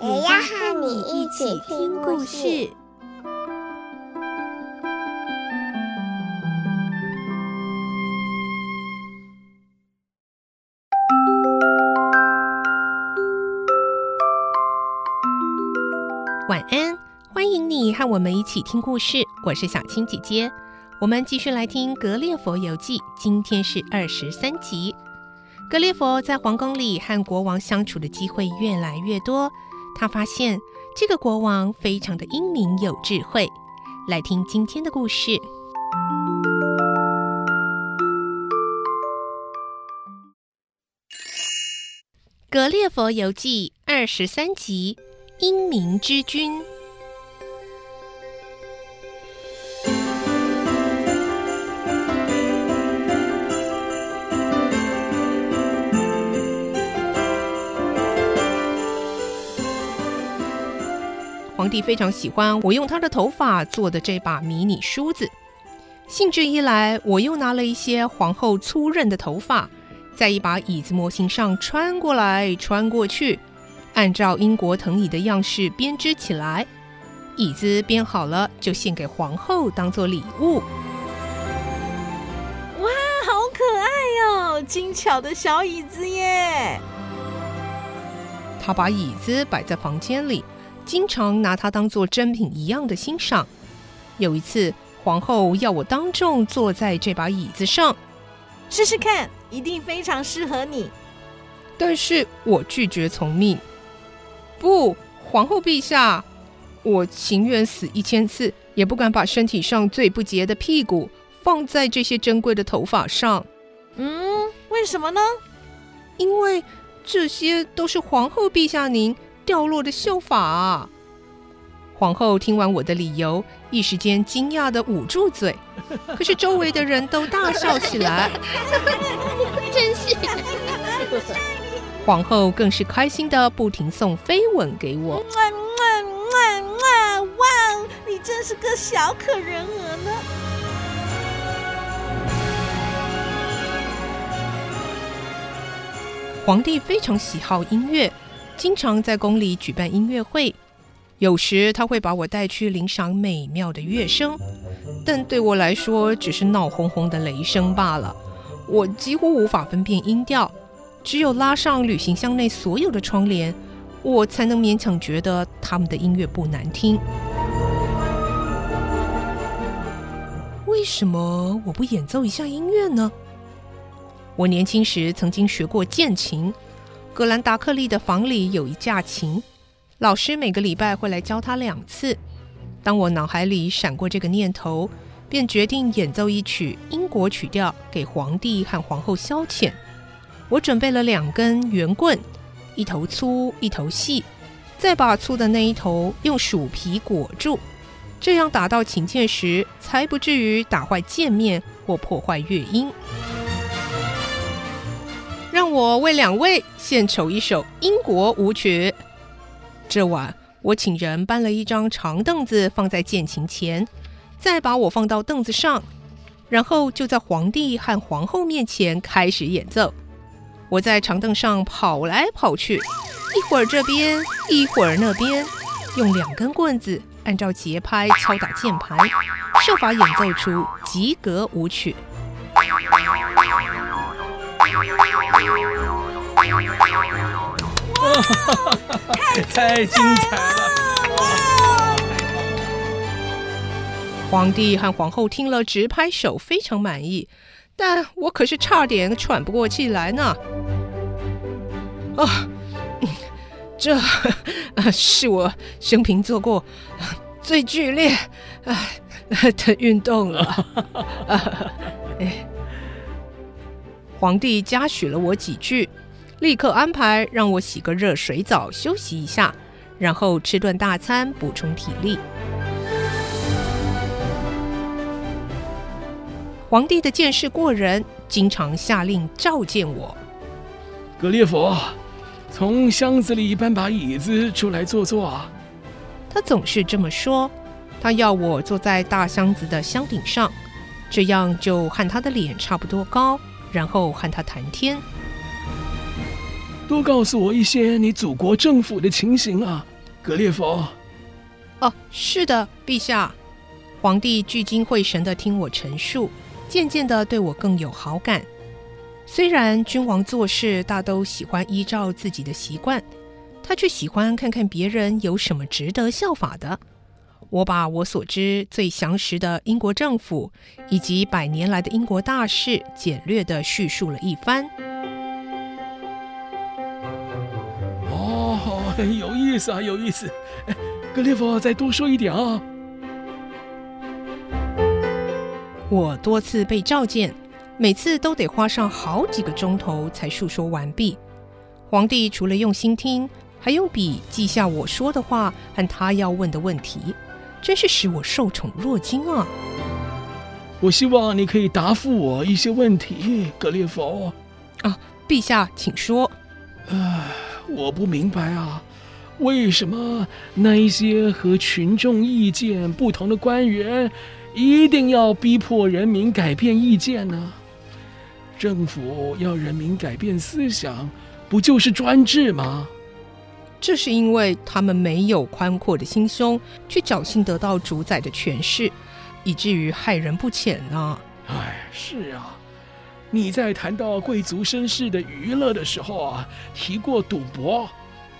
也要和你一起听故事。晚安，欢迎你和我们一起听故事。我是小青姐姐，我们继续来听《格列佛游记》，今天是二十三集。格列佛在皇宫里和国王相处的机会越来越多，他发现这个国王非常的英明有智慧。来听今天的故事，《格列佛游记》二十三集。英明之君。皇帝非常喜欢我用他的头发做的这把迷你梳子。兴致一来，我又拿了一些皇后粗韧的头发，在一把椅子模型上穿过来穿过去。按照英国藤椅的样式编织起来，椅子编好了就献给皇后当做礼物。哇，好可爱哟！精巧的小椅子耶！他把椅子摆在房间里，经常拿它当做珍品一样的欣赏。有一次，皇后要我当众坐在这把椅子上，试试看，一定非常适合你。但是我拒绝从命。不，皇后陛下，我情愿死一千次，也不敢把身体上最不洁的屁股放在这些珍贵的头发上。嗯，为什么呢？因为这些都是皇后陛下您掉落的秀发。皇后听完我的理由，一时间惊讶的捂住嘴，可是周围的人都大笑起来。真是。皇后更是开心的不停送飞吻给我。哇！你真是个小可人儿呢。皇帝非常喜好音乐，经常在宫里举办音乐会。有时他会把我带去领赏美妙的乐声，但对我来说只是闹哄哄的雷声罢了。我几乎无法分辨音调。只有拉上旅行箱内所有的窗帘，我才能勉强觉得他们的音乐不难听。为什么我不演奏一下音乐呢？我年轻时曾经学过键琴，格兰达克利的房里有一架琴，老师每个礼拜会来教他两次。当我脑海里闪过这个念头，便决定演奏一曲英国曲调给皇帝和皇后消遣。我准备了两根圆棍，一头粗，一头细，再把粗的那一头用鼠皮裹住，这样打到琴键时，才不至于打坏键面或破坏乐音。让我为两位献丑一首英国舞曲。这晚，我请人搬了一张长凳子放在键琴前，再把我放到凳子上，然后就在皇帝和皇后面前开始演奏。我在长凳上跑来跑去，一会儿这边，一会儿那边，用两根棍子按照节拍敲打键盘，设法演奏出及格舞曲。哇，太精彩了！皇帝和皇后听了直拍手，非常满意。但我可是差点喘不过气来呢！啊，这是我生平做过最剧烈啊的运动了。啊，皇帝嘉许了我几句，立刻安排让我洗个热水澡休息一下，然后吃顿大餐补充体力。皇帝的见识过人，经常下令召见我。格列佛，从箱子里搬把椅子出来坐坐啊。他总是这么说。他要我坐在大箱子的箱顶上，这样就和他的脸差不多高，然后和他谈天。多告诉我一些你祖国政府的情形啊，格列佛。哦，是的，陛下。皇帝聚精会神的听我陈述，渐渐的对我更有好感。虽然君王做事大都喜欢依照自己的习惯，他却喜欢看看别人有什么值得效法的。我把我所知最详实的英国政府以及百年来的英国大事简略的叙述了一番。哦，有意思啊，有意思！格列佛，再多说一点啊！我多次被召见，每次都得花上好几个钟头才述说完毕。皇帝除了用心听，还用笔记下我说的话和他要问的问题。真是使我受宠若惊啊！我希望你可以答复我一些问题，格列佛。啊，陛下，请说。唉，我不明白啊，为什么那一些和群众意见不同的官员一定要逼迫人民改变意见呢？政府要人民改变思想，不就是专制吗？这是因为他们没有宽阔的心胸，去侥幸得到主宰的权势，以至于害人不浅呢。哎，是啊，你在谈到贵族绅士的娱乐的时候啊，提过赌博。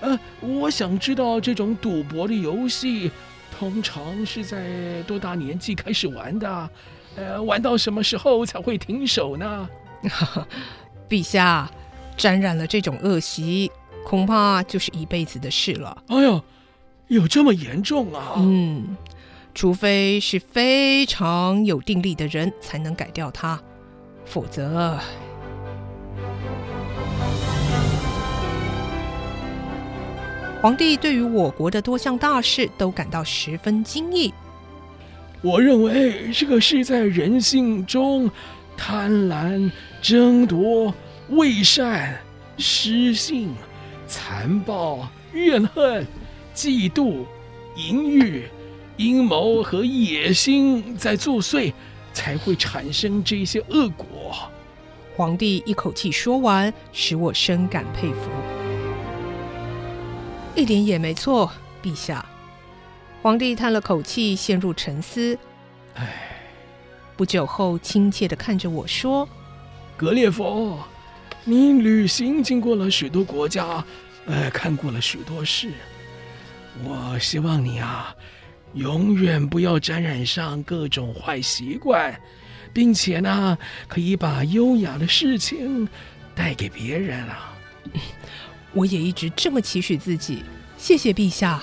呃，我想知道这种赌博的游戏，通常是在多大年纪开始玩的？呃，玩到什么时候才会停手呢？陛下，沾染了这种恶习。恐怕就是一辈子的事了。哎呦，有这么严重啊？嗯，除非是非常有定力的人才能改掉它，否则……皇帝对于我国的多项大事都感到十分惊异。我认为这个是在人性中贪婪、争夺、伪善、失信。残暴、怨恨、嫉妒、淫欲、阴谋和野心在作祟，才会产生这些恶果。皇帝一口气说完，使我深感佩服。一点也没错，陛下。皇帝叹了口气，陷入沉思。唉，不久后，亲切地看着我说：“格列佛。”你旅行经过了许多国家，呃，看过了许多事。我希望你啊，永远不要沾染上各种坏习惯，并且呢，可以把优雅的事情带给别人啊。我也一直这么期许自己。谢谢陛下。